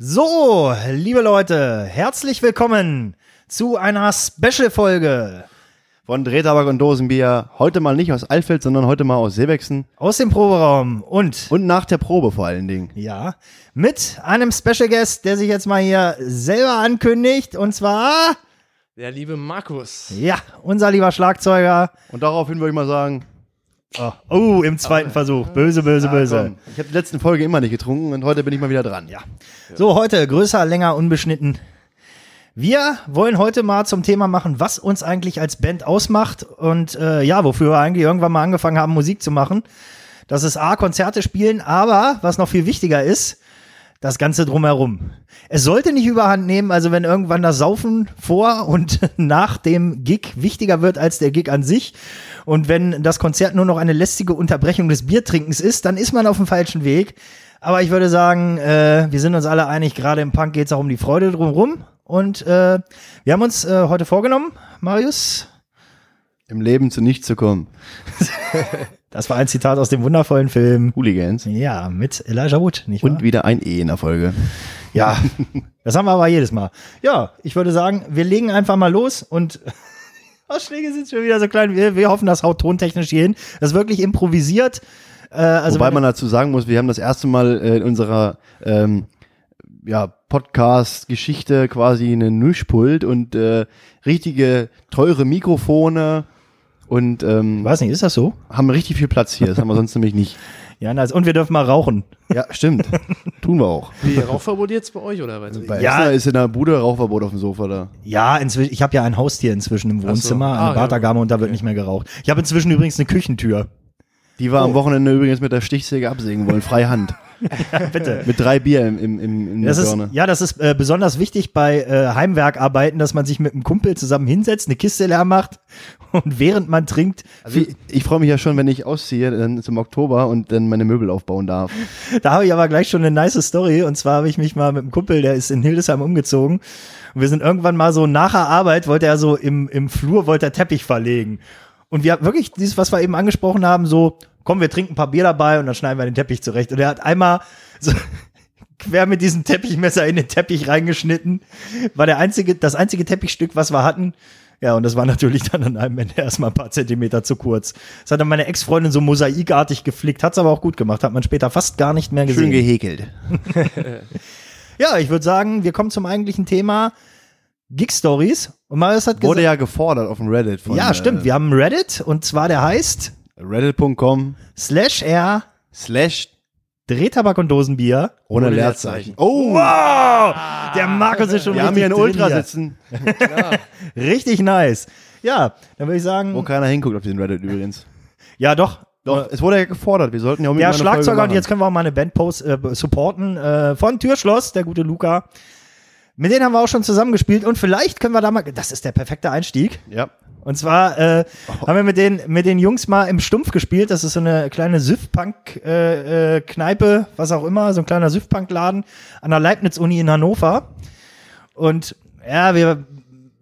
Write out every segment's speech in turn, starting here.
So, liebe Leute, herzlich willkommen zu einer Special-Folge von Drehtabak und Dosenbier. Heute mal nicht aus Alfeld, sondern heute mal aus Seewechsen. aus dem Proberaum und Und nach der Probe vor allen Dingen. ja, mit einem Special Guest, der sich jetzt mal hier selber ankündigt und zwar Der liebe Markus. ja, unser lieber Schlagzeuger. Und daraufhin würde ich mal sagen, Oh, oh im zweiten Versuch. Böse, böse, böse. komm, ich habe die letzten Folge immer nicht getrunken und heute bin ich mal wieder dran. Ja. So, heute größer, länger, unbeschnitten. Wir wollen heute mal zum Thema machen, was uns eigentlich als Band ausmacht und äh, ja, wofür wir eigentlich irgendwann mal angefangen haben, Musik zu machen. Das ist A, Konzerte spielen, aber was noch viel wichtiger ist, das Ganze drumherum. Es sollte nicht überhand nehmen, also wenn irgendwann das Saufen vor und nach dem Gig wichtiger wird als der Gig an sich und wenn das Konzert nur noch eine lästige Unterbrechung des Biertrinkens ist, dann ist man auf dem falschen Weg. Aber ich würde sagen, äh, wir sind uns alle einig, gerade im Punk geht es auch um die Freude drumherum. Und äh, wir haben uns äh, heute vorgenommen, Marius, Im Leben zu nichts zu kommen. das war ein Zitat aus dem wundervollen Film, Hooligans. ja, mit Elijah Wood, nicht wahr? Und wieder ein E in der Folge. Ja, das haben wir aber jedes Mal. Ja, ich würde sagen, wir legen einfach mal los und Ausschläge sind schon wieder so klein. Wir, wir hoffen, das haut tontechnisch hier hin. Das ist wirklich improvisiert. Äh, also Wobei man dazu sagen muss, wir haben das erste Mal äh, in unserer ähm, ja, Podcast-Geschichte quasi einen Mischpult und äh, richtige teure Mikrofone und ähm, weiß nicht, ist das so? haben richtig viel Platz hier. Das haben wir sonst nämlich nicht. Ja, nice. Und wir dürfen mal rauchen. Ja, stimmt. Tun wir auch. Wie, Rauchverbot jetzt bei euch oder was? Bei Ja. ja. ist in der Bude Rauchverbot auf dem Sofa da. Ja, inzwischen, ich habe ja ein Haustier inzwischen im Wohnzimmer, Ah, eine Bartagame und da wird nicht mehr geraucht. Ich habe inzwischen übrigens eine Küchentür. Die war am Wochenende übrigens mit der Stichsäge absägen wollen, freihand. Bitte. Mit drei Bier im, im, im, in der Das ist, Birne. ja, das ist äh, besonders wichtig bei äh, Heimwerkarbeiten, dass man sich mit einem Kumpel zusammen hinsetzt, eine Kiste leer macht und während man trinkt, Also ich, ich freue mich ja schon, wenn ich ausziehe, dann zum Oktober und dann meine Möbel aufbauen darf. Da habe ich aber gleich schon eine nice Story. Und zwar habe ich mich mal mit einem Kumpel, der ist in Hildesheim umgezogen. Und wir sind irgendwann mal so nach der Arbeit, wollte er so im, im Flur, wollte er Teppich verlegen. Und wir haben wirklich dieses, was wir eben angesprochen haben, so, komm, wir trinken ein paar Bier dabei und dann schneiden wir den Teppich zurecht. Und er hat einmal so quer mit diesem Teppichmesser in den Teppich reingeschnitten. War der einzige, das einzige Teppichstück, was wir hatten. Ja, und das war natürlich dann an einem Ende erstmal ein paar Zentimeter zu kurz. Das hat dann meine Ex-Freundin so mosaikartig geflickt, hat's aber auch gut gemacht, hat man später fast gar nicht mehr gesehen. Schön gehäkelt. Ja, ich würde sagen, wir kommen zum eigentlichen Thema Gig Stories. Und Marius hat Wurde gesagt, ja gefordert auf dem Reddit von ja, stimmt, wir haben einen Reddit und zwar der heißt äh, reddit.com slash r slash Drehtabak und Dosenbier. ohne Ohne Leerzeichen. Leerzeichen. Oh, Wow, der Markus ist schon wir haben richtig hier einen Ultra sitzen, Richtig nice. Ja, dann würde ich sagen, wo keiner hinguckt auf den Reddit übrigens. ja doch. Doch, es wurde ja gefordert, wir sollten ja Ja, mal eine Folge Schlagzeuger und jetzt können wir auch mal eine Band post, äh, supporten äh, von Türschloss, der gute Luca. Mit denen haben wir auch schon zusammengespielt und vielleicht können wir da mal, das ist der perfekte Einstieg. Ja, Und zwar äh, haben wir mit den, mit den Jungs mal im Stumpf gespielt. Das ist so eine kleine Süff-Punk-Kneipe, äh, Kneipe, was auch immer, so ein kleiner Süff-Punk-Laden an der Leibniz-Uni in Hannover. Und ja, wir,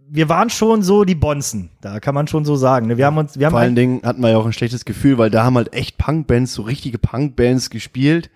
wir waren schon so die Bonzen, da kann man schon so sagen. ne? Wir haben uns, wir haben vor allen Dingen hatten wir ja auch ein schlechtes Gefühl, weil da haben halt echt Punkbands, so richtige Punkbands gespielt.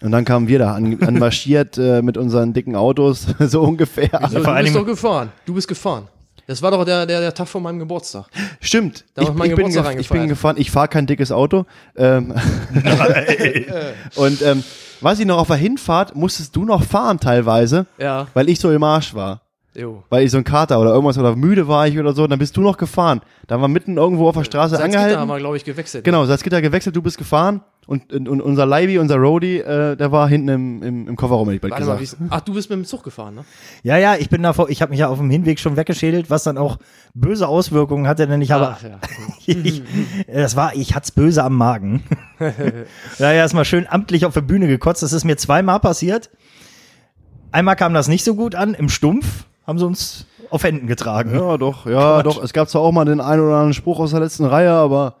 Und dann kamen wir da an, an marschiert äh, mit unseren dicken Autos, so ungefähr. So, vor du bist doch gefahren. Du bist gefahren. Das war doch der, der, der Tag vor meinem Geburtstag. Stimmt. Da ich, ich meinen ich, bin, Geburtstag gef- ich bin gefahren. Ich fahre kein dickes Auto. Ähm, und ähm, weiß ich noch, auf der Hinfahrt musstest du noch fahren teilweise, Ja. weil ich so im Arsch war. Jo. Weil ich so ein Kater oder irgendwas oder müde war ich oder so. Dann bist du noch gefahren. Dann war mitten irgendwo auf der Straße Salzgitter haben angehalten. wir, glaube ich, gewechselt. Genau, Salzgitter gewechselt, du bist gefahren. Und, und, und unser Leibi, unser Roadie, äh, der war hinten im, im, im Kofferraum, hätte ich bald Warte mal, gesagt. wie, ach, du bist mit dem Zug gefahren, ne? ja, ja, ich bin davor, ich habe mich ja auf dem Hinweg schon weggeschädelt, was dann auch böse Auswirkungen hatte, denn ich habe, Ach, ja. ich, das war, ich hat's böse am Magen. ja, ja, erstmal schön amtlich auf der Bühne gekotzt. Das ist mir zweimal passiert. Einmal kam das nicht so gut an, im Stumpf haben sie uns auf Händen getragen. Ja, doch, ja, Quatsch. doch. Es gab zwar auch mal den einen oder anderen Spruch aus der letzten Reihe, aber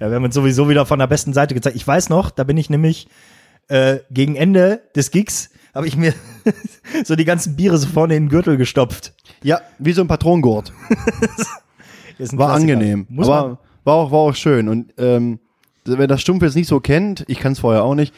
Ja, wir haben uns sowieso wieder von der besten Seite gezeigt. Ich weiß noch, da bin ich nämlich äh, gegen Ende des Gigs, habe ich mir so die ganzen Biere so vorne in den Gürtel gestopft. ja, wie so ein Patronengurt. Ein War angenehm. Muss aber war auch, war auch schön. Und ähm, wer das Stumpf jetzt nicht so kennt, ich kann es vorher auch nicht,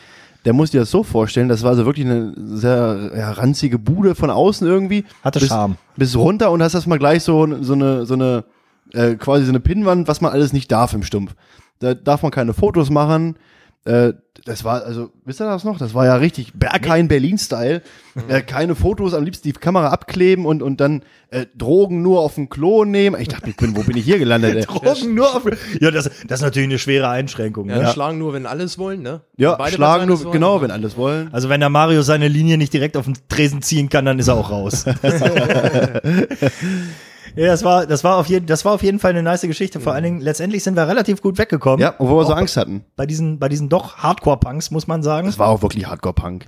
der muss dir das so vorstellen, das war also wirklich eine sehr ja, ranzige Bude von außen irgendwie. Hatte bis, Charme. Bis runter und hast erstmal gleich so, so eine, so eine, äh, quasi so eine Pinnwand, was man alles nicht darf im Stumpf. Da darf man keine Fotos machen. Äh, das war, also, wisst ihr das noch? Das war ja richtig Berghain Berlin-Style. Äh, keine Fotos, am liebsten die Kamera abkleben und, und dann äh, Drogen nur auf den Klo nehmen. Ich dachte, ich bin, wo bin ich hier gelandet? Ey? Drogen nur auf. Ja, das, das ist natürlich eine schwere Einschränkung. Ja, Ne? schlagen nur, wenn alles wollen, ne? Ja, beide schlagen nur, wollen, genau, ja. wenn alles wollen. Also wenn der Mario seine Linie nicht direkt auf den Tresen ziehen kann, dann ist er auch raus. ja, das war, das war auf jeden, das war auf jeden Fall eine nice Geschichte. Vor allen Dingen, letztendlich sind wir relativ gut weggekommen. Ja, obwohl wir so Angst hatten. Bei diesen, bei diesen doch Hardcore-Punks, muss man sagen. Das war auch wirklich Hardcore-Punk.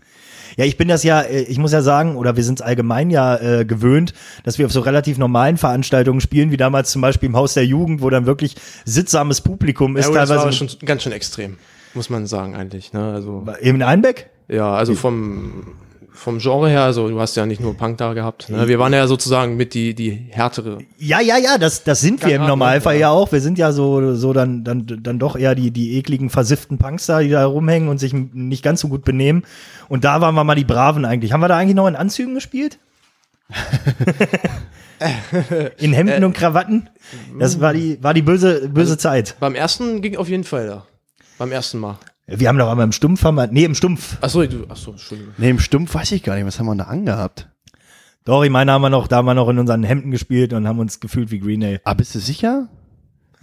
Ja, ich bin das ja, äh, ich muss ja sagen, oder wir sind es allgemein ja äh, gewöhnt, dass wir auf so relativ normalen Veranstaltungen spielen, wie damals zum Beispiel im Haus der Jugend, wo dann wirklich sitzsames Publikum ist, Ja, aber das war teilweise schon ganz schön extrem, muss man sagen eigentlich, ne? Also, eben in Einbeck. ja, also vom, vom Genre her, also du hast ja nicht nur Punk da gehabt, ne? Wir waren ja sozusagen mit die, die härtere. Ja, ja, ja, das, das sind wir im Normalfall ne? ja auch. Wir sind ja so, so dann, dann, dann doch eher die, die ekligen, versifften Punks da, die da rumhängen und sich nicht ganz so gut benehmen. Und da waren wir mal die Braven eigentlich. Haben wir da eigentlich noch in Anzügen gespielt? in Hemden Äh, und Krawatten? Das war die, war die böse, böse Also Zeit. Beim ersten ging auf jeden Fall da. Beim ersten Mal. Wir haben doch einmal im Stumpf, haben wir, nee, im Stumpf. Achso, du, achso, Entschuldigung. Nee, im Stumpf weiß ich gar nicht, was haben wir da angehabt? Doch, ich meine, haben wir noch, da haben wir noch in unseren Hemden gespielt und haben uns gefühlt wie Green Day. Ah, bist du sicher?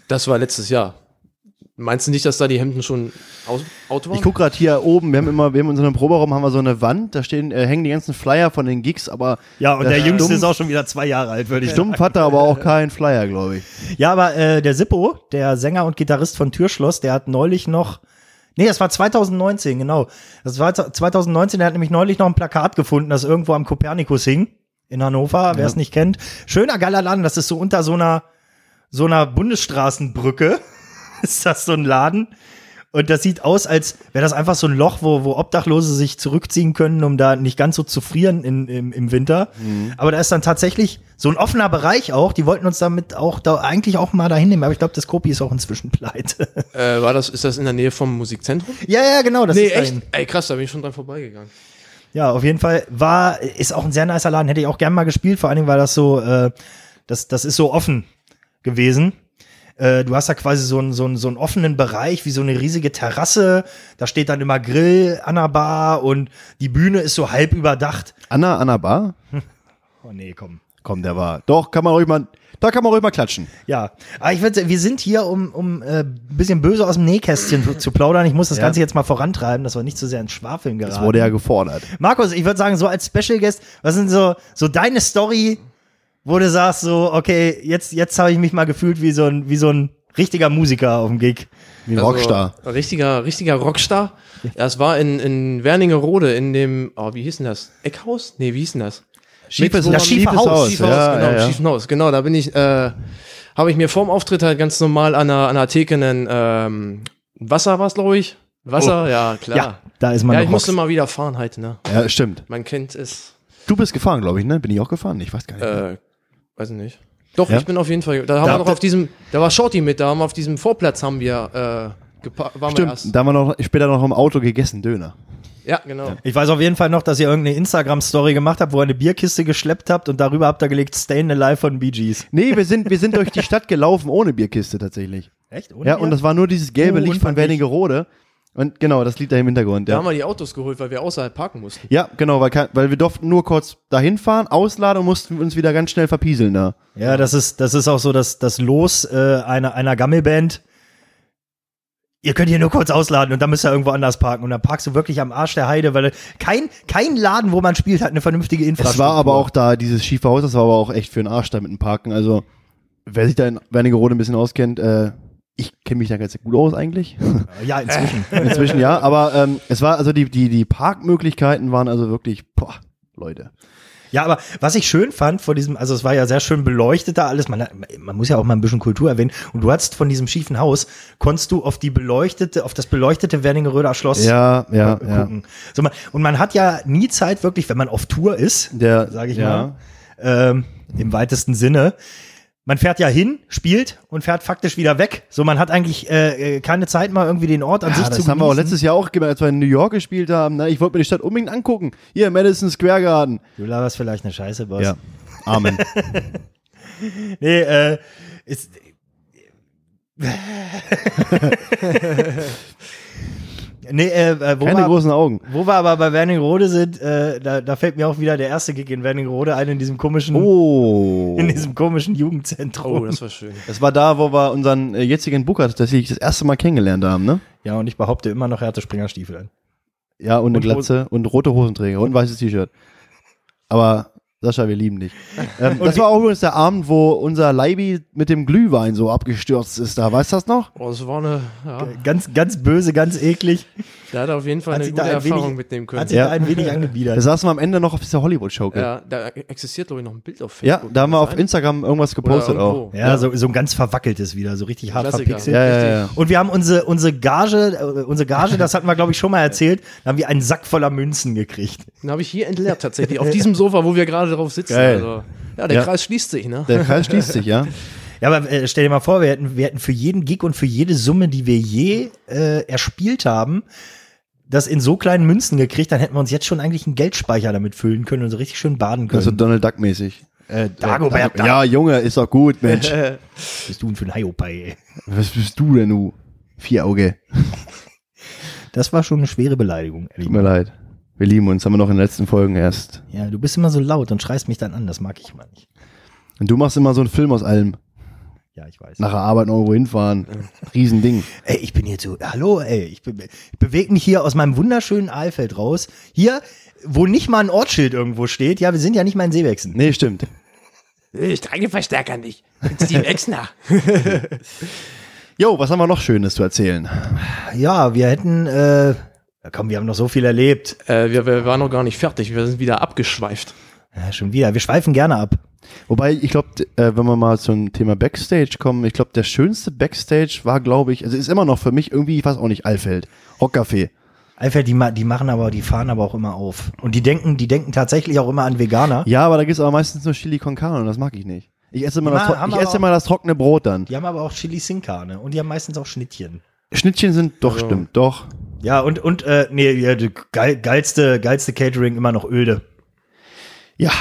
Das war letztes Jahr. Meinst du nicht, dass da die Hemden schon aus, out waren? Ich guck gerade hier oben, wir haben immer, wir haben in unserem Proberaum haben wir so eine Wand, da stehen, äh, hängen die ganzen Flyer von den Gigs, aber Ja, und der Jüngste Stumpf- ist auch schon wieder zwei Jahre alt, würde ich sagen. Stumpf hatte aber auch keinen Flyer, glaube ich. Ja, aber äh, der Sippo, der Sänger und Gitarrist von Türschloss, der hat neulich noch, nee, das war 2019, genau. Das war 2019, der hat nämlich neulich noch ein Plakat gefunden, das irgendwo am Kopernikus hing in Hannover, wer es nicht kennt. Schöner geiler Laden, das ist so unter so einer so einer Bundesstraßenbrücke. ist das so ein Laden? Und das sieht aus, als wäre das einfach so ein Loch, wo, wo Obdachlose sich zurückziehen können, um da nicht ganz so zu frieren in, im, im Winter. Aber da ist dann tatsächlich so ein offener Bereich auch. Die wollten uns damit auch da eigentlich auch mal dahin nehmen. Aber ich glaube, das Kopi ist auch inzwischen pleite. äh, war das, ist das in der Nähe vom Musikzentrum? ja, ja, genau. Das nee, ist echt? dahin. Ey, krass, da bin ich schon dran vorbeigegangen. Ja, auf jeden Fall war, ist auch ein sehr nicer Laden. Hätte ich auch gern mal gespielt, vor allen Dingen, weil das so, äh, das, das ist so offen gewesen. Äh, du hast da quasi so einen, so, einen, so einen offenen Bereich, wie so eine riesige Terrasse. Da steht dann immer Grill an der Bar und die Bühne ist so halb überdacht. Anna, Anna Bar? Oh nee, komm. Komm, der war. Doch, kann man ruhig mal, da kann man ruhig mal klatschen. Ja, aber ich würde, wir sind hier, um, um äh, ein bisschen böse aus dem Nähkästchen zu, zu plaudern. Ich muss das Ja. Ganze jetzt mal vorantreiben, dass wir nicht zu sehr ins Schwafeln geraten. Das wurde ja gefordert. Markus, ich würde sagen, so als Special Guest, was sind so, so deine Story, wo du sagst, so, okay, jetzt, jetzt habe ich mich mal gefühlt wie so ein, wie so ein richtiger Musiker auf dem Gig. Wie ein Also, Rockstar. Richtiger, richtiger Rockstar. Das war in, in Werningerode in dem, oh, wie hieß denn das? Eckhaus? Nee, wie hieß denn das? Schiefes, das schiefe schiefes Haus. Schiefhaus, ja, genau, ja, ja. Schiefenhaus, genau, da bin ich, äh, habe ich mir vorm Auftritt halt ganz normal an der, an der Theke einen, ähm, Wasser war's, glaube ich. Wasser, ja, klar. Ja, da ist man Ja, ich musste mal wieder fahren halt, ne? Ja, stimmt. Man kennt es, Du bist gefahren, glaube ich, ne? Bin ich auch gefahren? Ich weiß gar nicht. äh, weiß ich nicht. Doch, Ja? ich bin auf jeden Fall, da haben Da- wir noch auf diesem, da war Shorty mit, da haben wir auf diesem Vorplatz haben wir, äh, waren wir Stimmt, erst. da haben wir noch später noch im Auto gegessen, Döner. Ja, genau. Ich weiß auf jeden Fall noch, dass ihr irgendeine Instagram-Story gemacht habt, wo ihr eine Bierkiste geschleppt habt und darüber habt ihr gelegt Stayin' Alive von Bee Gees. Nee, wir sind, wir sind durch die Stadt gelaufen ohne Bierkiste tatsächlich. Echt? Ohne Ja, Bier? und das war nur dieses gelbe Oh, Licht von. Wernigerode. Und genau, das liegt da im Hintergrund. Da Ja, haben wir die Autos geholt, weil wir außerhalb parken mussten. ja genau, weil, kein- weil wir durften nur kurz dahin fahren, ausladen und mussten uns wieder ganz schnell verpieseln da. Ja, das ist, das ist auch so das, das Los äh, einer, einer Gammelband. Ihr könnt hier nur kurz ausladen und dann müsst ihr irgendwo anders parken. Und dann parkst du wirklich am Arsch der Heide, weil kein, kein Laden, wo man spielt, hat eine vernünftige Infrastruktur. Es war aber auch da, dieses schiefe Haus, das war aber auch echt für den Arsch da mit dem Parken. Also, wer sich da in Wernigerode ein bisschen auskennt, äh, ich kenne mich da ganz gut aus eigentlich. Ja, inzwischen. Inzwischen ja, aber ähm, es war also die, die, die Parkmöglichkeiten waren also wirklich, boah, Leute. Ja, aber was ich schön fand vor diesem, also es war ja sehr schön beleuchtet da alles, man, man muss ja auch mal ein bisschen Kultur erwähnen. Und du hattest von diesem schiefen Haus, konntest du auf die beleuchtete, auf das beleuchtete Werningeröder Schloss Ja, ja, ja. gucken. So, man, und man hat ja nie Zeit wirklich, wenn man auf Tour ist, sage ich ja. mal, ähm, im weitesten Sinne, man fährt ja hin, spielt und fährt faktisch wieder weg. So, man hat eigentlich äh, äh, keine Zeit mal irgendwie den Ort an Ja, sich das zu haben wir auch genießen. letztes Jahr auch gemacht, als wir in New York gespielt haben. Ne? Ich wollte mir die Stadt unbedingt angucken. Hier, Madison Square Garden. Du laberst vielleicht eine Scheiße, Boss. Ja. Amen. Nee, äh, ist. nee, äh, äh, wo, Keine wir, großen Augen. wo wir aber bei Wernigerode sind, äh, da, da fällt mir auch wieder der erste Gig in Wernigerode ein, in diesem komischen, Oh. in diesem komischen Jugendzentrum. Oh, das war schön. Das war da, wo wir unseren äh, jetzigen Booker tatsächlich das erste Mal kennengelernt haben, ne? ja, und ich behaupte immer noch, er hatte Springerstiefel an. Ja, und eine Und Glatze und rote Hosenträger und ein weißes T-Shirt. Aber Sascha, wir lieben dich. Ähm, das war auch übrigens der Abend, wo unser Leibi mit dem Glühwein so abgestürzt ist da. Weißt du das noch? Oh, das war eine, ja, Ganz, ganz böse, ganz eklig. der hat auf jeden Fall Hat eine gute da ein Erfahrung wenig- mitnehmen Hat können. sich Ja. da ein wenig Da angebiedert. saßen wir am Ende noch auf dieser Hollywood-Show. Ja, Ja, da existiert, glaube ich, noch ein Bild auf ja, Facebook. da haben wir auf? Instagram irgendwas gepostet auch. irgendwo. Ja, So, so ein ganz verwackeltes wieder, so richtig hart Klassiker. verpixelt. Ja, ja, ja. Und wir haben unsere, unsere Gage, äh, unsere Gage, das hatten wir, glaube ich, schon mal erzählt, da haben wir einen Sack voller Münzen gekriegt. Den habe ich hier entleert tatsächlich, auf diesem Sofa, wo wir gerade drauf sitzen. Also, ja, der Ja. Kreis schließt sich, ne? Der Kreis schließt sich, ja. Ja, aber äh, stell dir mal vor, wir hätten, wir hätten für jeden Gig und für jede Summe, die wir je äh, erspielt haben, das in so kleinen Münzen gekriegt, dann hätten wir uns jetzt schon eigentlich einen Geldspeicher damit füllen können und so richtig schön baden können. Also Donald Duck-mäßig. Äh, Dagobert Duck. Ja, Junge, ist doch gut, Mensch. Was bist du denn für ein Hiopai? Was bist du denn, du? Vierauge. Das war schon eine schwere Beleidigung, ehrlich. Tut mir leid. Wir lieben uns, haben wir noch in den letzten Folgen erst. Ja, du bist immer so laut und schreist mich dann an, das mag ich immer nicht. Und du machst immer so einen Film aus allem. Ja, ich weiß. Nach der Arbeit noch irgendwo hinfahren. Riesending. Ey, ich bin hier so, hallo, ey, ich, be ich bewege mich hier aus meinem wunderschönen Aalfeld raus. Hier, wo nicht mal ein Ortsschild irgendwo steht. Ja, wir sind ja nicht mal in Seewechseln. Nee, stimmt. Ich trage Verstärker nicht. Steve Exner. Jo, was haben wir noch Schönes zu erzählen? Ja, wir hätten, äh, ja, komm, wir haben noch so viel erlebt. äh, wir, wir waren noch gar nicht fertig, wir sind wieder abgeschweift. Ja, schon wieder. Wir schweifen gerne ab. Wobei, ich glaube, äh, wenn wir mal zum Thema Backstage kommen, ich glaube, der schönste Backstage war, glaube ich, also ist immer noch für mich irgendwie, ich weiß auch nicht, Alfeld. Rockcafé. Alfred, die, ma die machen aber, die fahren aber auch immer auf. Und die denken, die denken tatsächlich auch immer an Veganer. Ja, aber da gibt's aber meistens nur Chili con Carne und das mag ich nicht. Ich esse immer, das, ich esse auch- immer das trockene Brot dann. Die haben aber auch Chili Sin Carne. Und die haben meistens auch Schnittchen. Schnittchen sind doch, Also- stimmt, doch. Ja, und, und, äh, nee, ja, die geil, geilste, geilste Catering immer noch Öde. Ja.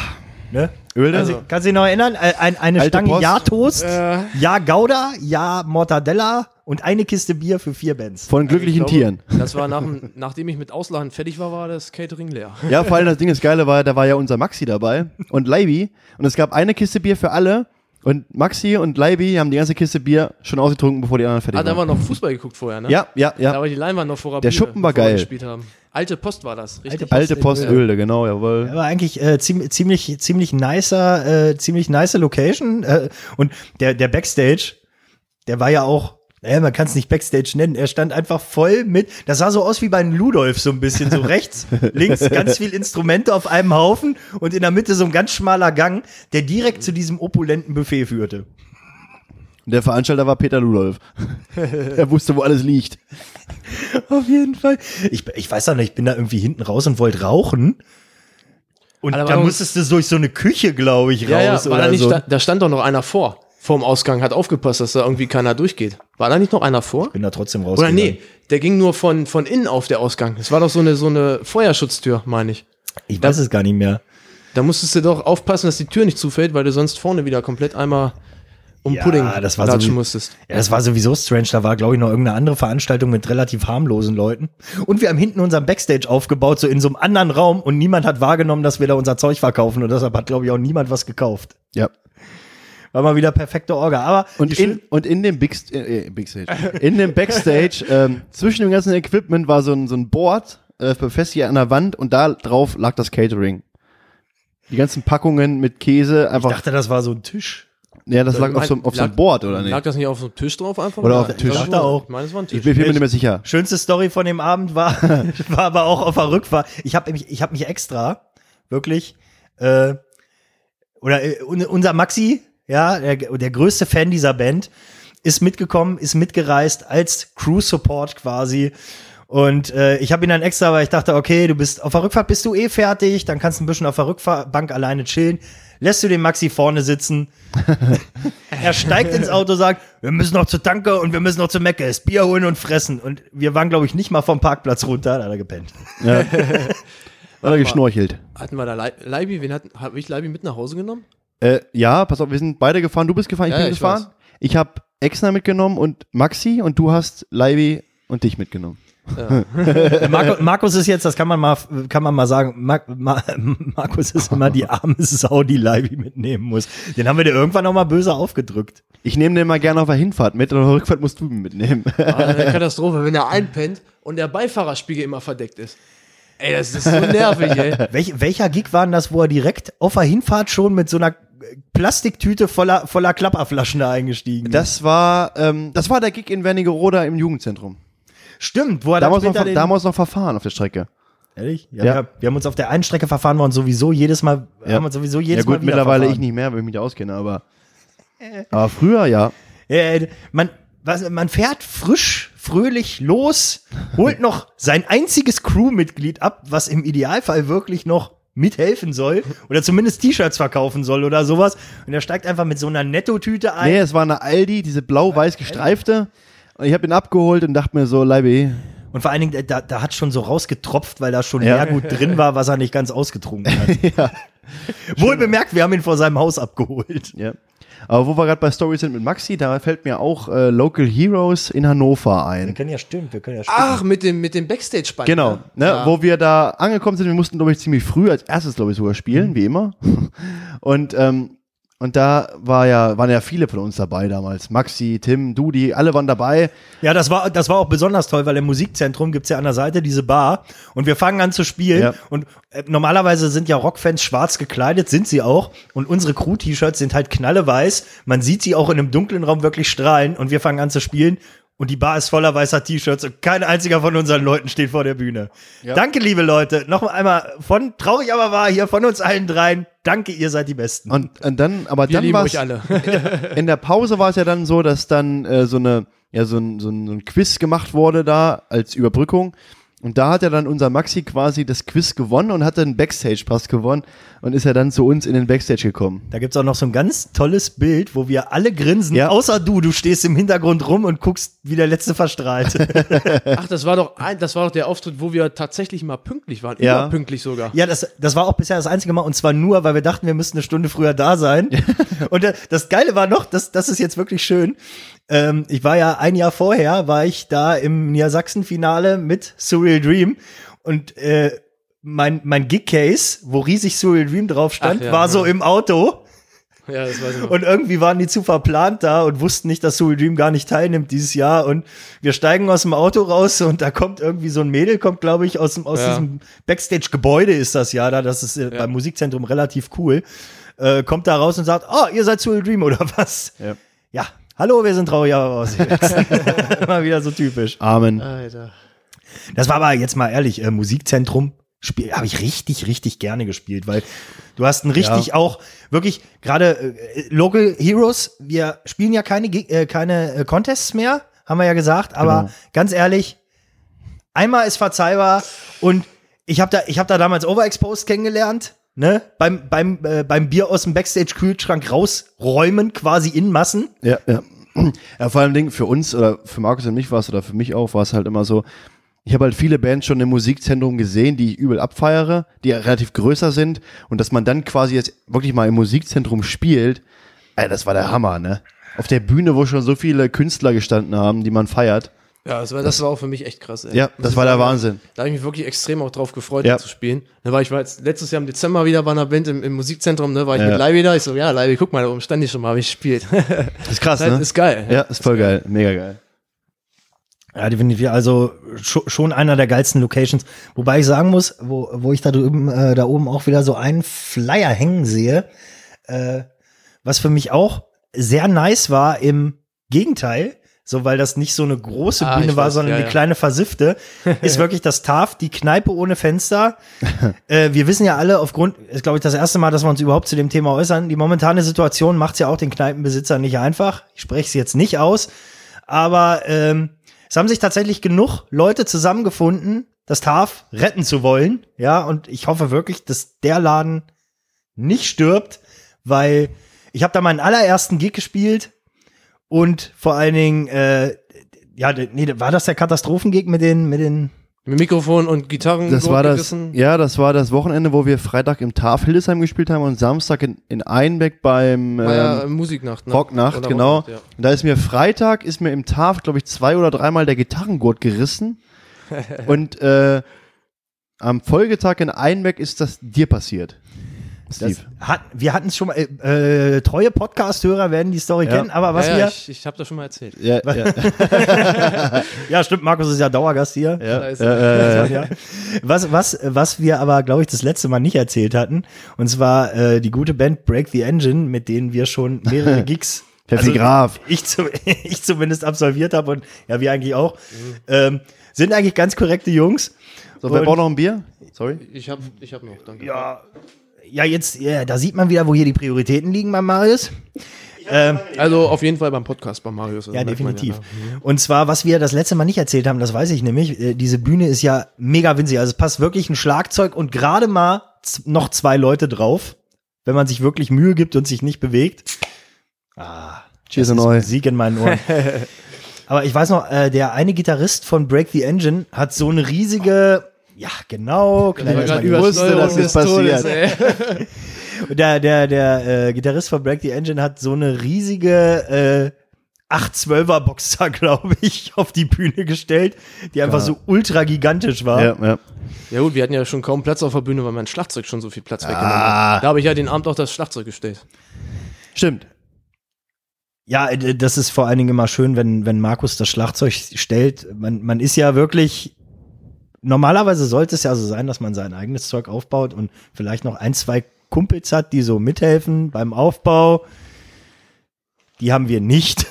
Ne? Öl Kannst, du- kannst du dich noch erinnern? Ein, ein, eine Alte Stange Post. Ja-Toast, Äh. ja Gouda, ja Mortadella und eine Kiste Bier für vier Bands. von glücklichen Ich glaube, Tieren. Das war nach, dem- nachdem ich mit Ausladen fertig war, war das Catering leer. Ja, vor allem das Ding, das Geile war, da war ja unser Maxi dabei und Leibi und es gab eine Kiste Bier für alle und Maxi und Leibi haben die ganze Kiste Bier schon ausgetrunken, bevor die anderen fertig Ah, da waren. war noch Fußball geguckt vorher, ne? Ja, ja, Da ja. war die Leinwand noch vor Der Schuppen war wir geil. gespielt haben. Alte Post war das, richtig? Alte Alte Post- Post Öde, genau, jawohl. Aber eigentlich äh, ziemlich, ziemlich, ziemlich nicer, äh, ziemlich nice Location. Äh, und der, der Backstage, der war ja auch, äh, man kann es nicht Backstage nennen, er stand einfach voll mit, das sah so aus wie bei einem Ludolf so ein bisschen, so rechts, links ganz viel Instrumente auf einem Haufen und in der Mitte so ein ganz schmaler Gang, der direkt zu diesem opulenten Buffet führte. Der Veranstalter war Peter Ludolf. er wusste, wo alles liegt. Auf jeden Fall. Ich, ich weiß auch nicht, ich bin da irgendwie hinten raus und wollte rauchen. Und da musstest du durch so eine Küche, glaube ich, Ja, ja, raus war da, oder nicht, so. da, da stand doch noch einer vor, vorm Ausgang, hat aufgepasst, dass da irgendwie keiner durchgeht. War da nicht noch einer vor? bin da trotzdem raus. Oder nee, der ging nur von, von innen auf der Ausgang. Es war doch so eine, so eine Feuerschutztür, meine ich. Ich weiß es gar nicht mehr. Da musstest du doch aufpassen, dass die Tür nicht zufällt, weil du sonst vorne wieder komplett einmal um Ja, Pudding das war latschen so- musstest. Ja, das war sowieso strange. Da war, glaube ich, noch irgendeine andere Veranstaltung mit relativ harmlosen Leuten. Und wir haben hinten unseren Backstage aufgebaut, so in so einem anderen Raum. Und niemand hat wahrgenommen, dass wir da unser Zeug verkaufen. Und deshalb hat, glaube ich, auch niemand was gekauft. Ja. War mal wieder perfekte Orga. Aber Und in, und in dem Big, äh, äh, Big Stage, in dem Backstage, ähm, zwischen dem ganzen Equipment war so ein, so ein Board, äh, befestigt an der Wand und da drauf lag das Catering. Die ganzen Packungen mit Käse, ich einfach, dachte, das war so ein Tisch. ja, das lag auf so, auf so einem Board, oder Lag nicht? das nicht auf so einem Tisch drauf einfach? Oder auf dem Ich Tisch. Ich dachte schon. auch. Ich meine, es war ein Ich Tisch. bin, bin mir nicht mehr sicher. Schönste Story von dem Abend war, war aber auch auf der Rückfahrt. Ich habe mich, ich habe mich extra wirklich äh, oder äh, un- unser Maxi, ja, der, der größte Fan dieser Band, ist mitgekommen, ist mitgereist als Crew Support quasi Und äh, ich habe ihn dann extra, weil ich dachte, okay, du bist auf der Rückfahrt bist du eh fertig, dann kannst du ein bisschen auf der Rückbank alleine chillen. Lässt du den Maxi vorne sitzen. er steigt ins Auto, sagt, wir müssen noch zur Tanke und wir müssen noch zu Meckes, Bier holen und fressen. Und wir waren, glaube ich, nicht mal vom Parkplatz runter, da hat er gepennt. Ja. Hat er geschnorchelt. Hatten wir da Lei- Leibi, wen hat, hab ich Leibi mit nach Hause genommen? Äh, ja, pass auf, wir sind beide gefahren. Du bist gefahren, ich Ja, bin ja, ich gefahren. weiß. Ich habe Exner mitgenommen und Maxi und du hast Leibi und dich mitgenommen. Äh, Marco, Markus ist jetzt, das kann man mal, kann man mal sagen, Mar Mar Markus ist immer die arme Sau, die Leibi mitnehmen muss. Den haben wir dir irgendwann noch mal böse aufgedrückt. Ich nehme den mal gerne auf der Hinfahrt mit und auf der Rückfahrt musst du ihn mitnehmen. Ah, eine Katastrophe, wenn er einpennt und der Beifahrerspiegel immer verdeckt ist. Ey, das ist so nervig, ey. Welch, welcher Gig war denn das, wo er direkt auf der Hinfahrt schon mit so einer Plastiktüte voller, voller Klapperflaschen da eingestiegen? Das war, ähm, das war der Gig in Wernigerode im Jugendzentrum. Stimmt, wo er Damals noch, später den, damals noch verfahren auf der Strecke. Ehrlich? Ja, Ja. Wir, wir haben uns auf der einen Strecke verfahren worden, sowieso jedes Mal, Ja. haben uns sowieso Ja jedes gut, Mal mittlerweile verfahren. ich nicht mehr, weil ich mich da auskenne, aber, aber früher ja. Äh, man, was, man fährt frisch, fröhlich los, holt noch sein einziges Crewmitglied ab, was im Idealfall wirklich noch mithelfen soll oder zumindest T-Shirts verkaufen soll oder sowas. Und er steigt einfach mit so einer Nettotüte ein. Nee, es war eine Aldi, diese blau-weiß gestreifte. Und ich habe ihn abgeholt und dachte mir so, Leibi, Und vor allen Dingen, da, da hat schon so rausgetropft, weil da schon Ja. mehr gut drin war, was er nicht ganz ausgetrunken hat. Wohl bemerkt, wir haben ihn vor seinem Haus abgeholt. Ja. Aber wo wir gerade bei Stories sind mit Maxi, da fällt mir auch äh, Local Heroes in Hannover ein. können ja stimmen, wir können ja stimmen. Ach, mit dem, mit dem Backstage-Band. Genau, ne, Ja. wo wir da angekommen sind, wir mussten, glaube ich, ziemlich früh als erstes, glaube ich, sogar spielen, wie immer. Und, ähm, und da war ja, waren ja viele von uns dabei damals. Maxi, Tim, Dudi, alle waren dabei. Ja, das war, das war auch besonders toll, weil im Musikzentrum gibt's ja an der Seite diese Bar und wir fangen an zu spielen Ja. und äh, normalerweise sind ja Rockfans schwarz gekleidet, sind sie auch und unsere Crew-T-Shirts sind halt knalleweiß. Man sieht sie auch in einem dunklen Raum wirklich strahlen und wir fangen an zu spielen und die Bar ist voller weißer T-Shirts und kein einziger von unseren Leuten steht vor der Bühne. Danke, liebe Leute. Noch einmal von, traurig aber wahr, hier von uns allen dreien. Danke, ihr seid die Besten. Und, und dann, aber Wir dann war euch alle. in der Pause war es ja dann so, dass dann äh, so eine, ja, so ein, so, ein, so ein Quiz gemacht wurde da als Überbrückung. Und da hat ja dann unser Maxi quasi das Quiz gewonnen und hat dann einen Backstage-Pass gewonnen und ist ja dann zu uns in den Backstage gekommen. Da gibt's auch noch so ein ganz tolles Bild, wo wir alle grinsen, Ja. außer du. Du stehst im Hintergrund rum und guckst, wie der Letzte verstrahlt. Ach, das war doch ein, das war doch der Auftritt, wo wir tatsächlich mal pünktlich waren. Ja. Überpünktlich sogar. ja, das, das war auch bisher das einzige Mal und zwar nur, weil wir dachten, wir müssten eine Stunde früher da sein. und das Geile war noch, das, das ist jetzt wirklich schön. Ähm, ich war ja ein Jahr vorher, war ich da im Niedersachsen-Finale mit Surreal Dream und äh, mein, mein Gig-Case, wo riesig Surreal Dream drauf stand, ja, war so ja. im Auto. Ja, das weiß ich noch. Und irgendwie waren die zu verplant da und wussten nicht, dass Soul Dream gar nicht teilnimmt dieses Jahr. Und wir steigen aus dem Auto raus und da kommt irgendwie so ein Mädel, kommt, glaube ich, aus, dem, aus Ja. diesem Backstage-Gebäude ist das ja da. Das ist äh, beim Musikzentrum relativ cool. Äh, kommt da raus und sagt, oh, ihr seid Soul Dream oder was? Ja. Ja. Hallo, wir sind traurig, aber ausgewachsen. Immer wieder so typisch. Amen. Alter. Das war aber jetzt mal ehrlich, äh, Musikzentrum spiel habe ich richtig, richtig gerne gespielt, weil du hast ein richtig auch wirklich gerade äh, Local Heroes. Wir spielen ja keine äh, keine äh, Contests mehr, haben wir ja gesagt. Aber Genau. ganz ehrlich, einmal ist verzeihbar und ich habe da, ich habe da damals Overexposed kennengelernt. Ne, beim, beim, äh, beim Bier aus dem Backstage-Kühlschrank rausräumen, quasi in Massen. Ja, ja. Ja, vor allem Ding für uns oder für Markus und mich war es oder für mich auch, war es halt immer so, ich habe halt viele Bands schon im Musikzentrum gesehen, die ich übel abfeiere, die relativ größer sind und dass man dann quasi jetzt wirklich mal im Musikzentrum spielt, ey, das war der Hammer, ne? Auf der Bühne, wo schon so viele Künstler gestanden haben, die man feiert. Ja, das war, das war auch für mich echt krass. Ey. Ja, das ich war der sagen. Wahnsinn. Da habe ich mich wirklich extrem auch drauf gefreut, Ja. da zu spielen. Da war ich war jetzt letztes Jahr im Dezember wieder bei einer Band im, im Musikzentrum, ne, war ich Ja. mit Leibi da. Ich so, ja, Leibi, guck mal, da oben stand ich schon mal, habe ich gespielt. Das ist krass, das ne? ist geil. ja, ist voll geil. Mega geil. Ja, definitiv. Also scho- schon einer der geilsten Locations. Wobei ich sagen muss, wo, wo ich da drüben, äh, da oben auch wieder so einen Flyer hängen sehe, äh, was für mich auch sehr nice war im Gegenteil, so weil das nicht so eine große Ah, Bühne war, weiß, sondern ja, die ja. kleine versiffte, ist wirklich das TAF, die Kneipe ohne Fenster. äh, wir wissen ja alle aufgrund, ist glaube ich das erste Mal, dass wir uns überhaupt zu dem Thema äußern, die momentane Situation macht es ja auch den Kneipenbesitzern nicht einfach. Ich spreche es jetzt nicht aus, aber ähm, es haben sich tatsächlich genug Leute zusammengefunden, das TAF retten zu wollen. Ja, und ich hoffe wirklich, dass der Laden nicht stirbt, weil ich habe da meinen allerersten Gig gespielt und vor allen Dingen, äh, ja, nee, war das der Katastrophengig mit den, mit den Mit Mikrofon und Gitarren. Das war das, gerissen. ja, das war das Wochenende, wo wir Freitag im TAF Hildesheim gespielt haben und Samstag in, in Einbeck beim ja ähm, Musiknacht, ne? Rocknacht, Oder genau. Rocknacht, ja. Und da ist mir Freitag, ist mir im TAF, glaube ich, zwei oder dreimal der Gitarrengurt gerissen. und äh, am Folgetag in Einbeck ist das dir passiert. Steve. Hat, wir hatten es schon mal, äh, äh, treue Podcast-Hörer werden die Story Ja. kennen, aber was ja, wir, ja, ich, ich habe das schon mal erzählt. ja, ja, ja stimmt, Markus ist ja Dauergast hier. ja, ja. Ja. Was, was, was wir aber, glaube ich, das letzte Mal nicht erzählt hatten, und zwar äh, die gute Band Break the Engine, mit denen wir schon mehrere Gigs, Pfeffi Graf. ich, ich zumindest absolviert habe und ja, wir eigentlich auch, Mhm. ähm, sind eigentlich ganz korrekte Jungs. So, wer Und- braucht noch ein Bier? Sorry. Ich habe ich hab noch, danke. Ja, ja, jetzt, ja, da sieht man wieder, wo hier die Prioritäten liegen bei Marius. Ähm, Also auf jeden Fall beim Podcast bei Marius. das Ja, definitiv. ja, ne? Und zwar, was wir das letzte Mal nicht erzählt haben, das weiß ich nämlich, äh, diese Bühne ist ja mega winzig. Also es passt wirklich ein Schlagzeug und gerade mal noch zwei Leute drauf, wenn man sich wirklich Mühe gibt und sich nicht bewegt. Ah, Cheers das an ist euch. Musik in meinen Ohren. Aber ich weiß noch, äh, der eine Gitarrist von Break the Engine hat so eine riesige, ja genau, Das war kleine grad Ich wusste, Übersteuerung dass des das passiert. Todes, der, der, der äh, Gitarrist von Break the Engine hat so eine riesige äh, 812er Box da, glaube ich, auf die Bühne gestellt, die einfach Ja. so ultra gigantisch war. Ja, ja. Ja gut, wir hatten ja schon kaum Platz auf der Bühne, weil mein Schlagzeug schon so viel Platz weggenommen Ah. hat. Da habe ich ja den Abend auch das Schlagzeug gestellt. Stimmt. Ja, äh, das ist vor allen Dingen immer schön, wenn, wenn Markus das Schlagzeug stellt. Man, man ist ja wirklich, normalerweise sollte es ja so sein, dass man sein eigenes Zeug aufbaut und vielleicht noch ein, zwei Kumpels hat, die so mithelfen beim Aufbau. Die haben wir nicht.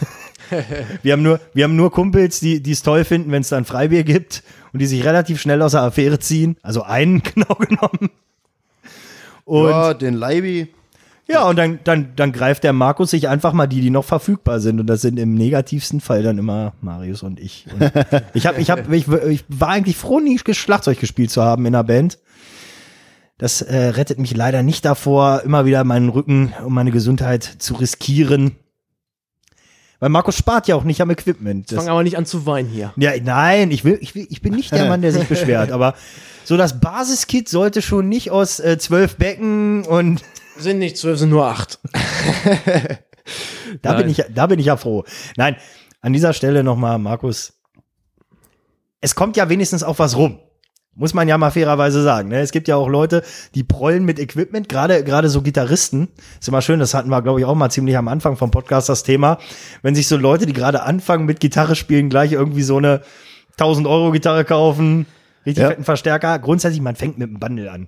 wir, haben nur, wir haben nur Kumpels, die es toll finden, wenn es dann Freibier gibt und die sich relativ schnell aus der Affäre ziehen. Also einen genau genommen. Und ja, den Leibi. Ja, und dann, dann, dann greift der Markus sich einfach mal die, die noch verfügbar sind. Und das sind im negativsten Fall dann immer Marius und ich. Und ich, hab, ich, hab, ich, ich war eigentlich froh, nie Schlagzeug gespielt zu haben in der Band. Das äh, rettet mich leider nicht davor, immer wieder meinen Rücken und meine Gesundheit zu riskieren. Weil Markus spart ja auch nicht am Equipment. Ich Das, fange aber nicht an zu weinen hier. ja, nein, ich will, ich will, ich bin nicht der Mann, der sich beschwert. Aber so das Basiskit sollte schon nicht aus äh, zwölf Becken und Sind nicht zwölf, sind nur acht. Da Nein. bin ich, da bin ich ja froh. Nein, an dieser Stelle nochmal, Markus. Es kommt ja wenigstens auch was rum. Muss man ja mal fairerweise sagen. Ne? Es gibt ja auch Leute, die prollen mit Equipment, gerade gerade so Gitarristen. Ist immer schön, das hatten wir, glaube ich, auch mal ziemlich am Anfang vom Podcast das Thema. Wenn sich so Leute, die gerade anfangen mit Gitarre spielen, gleich irgendwie so eine 1000 Euro Gitarre kaufen, richtig Ja. fetten Verstärker. Grundsätzlich, man fängt mit einem Bundle an.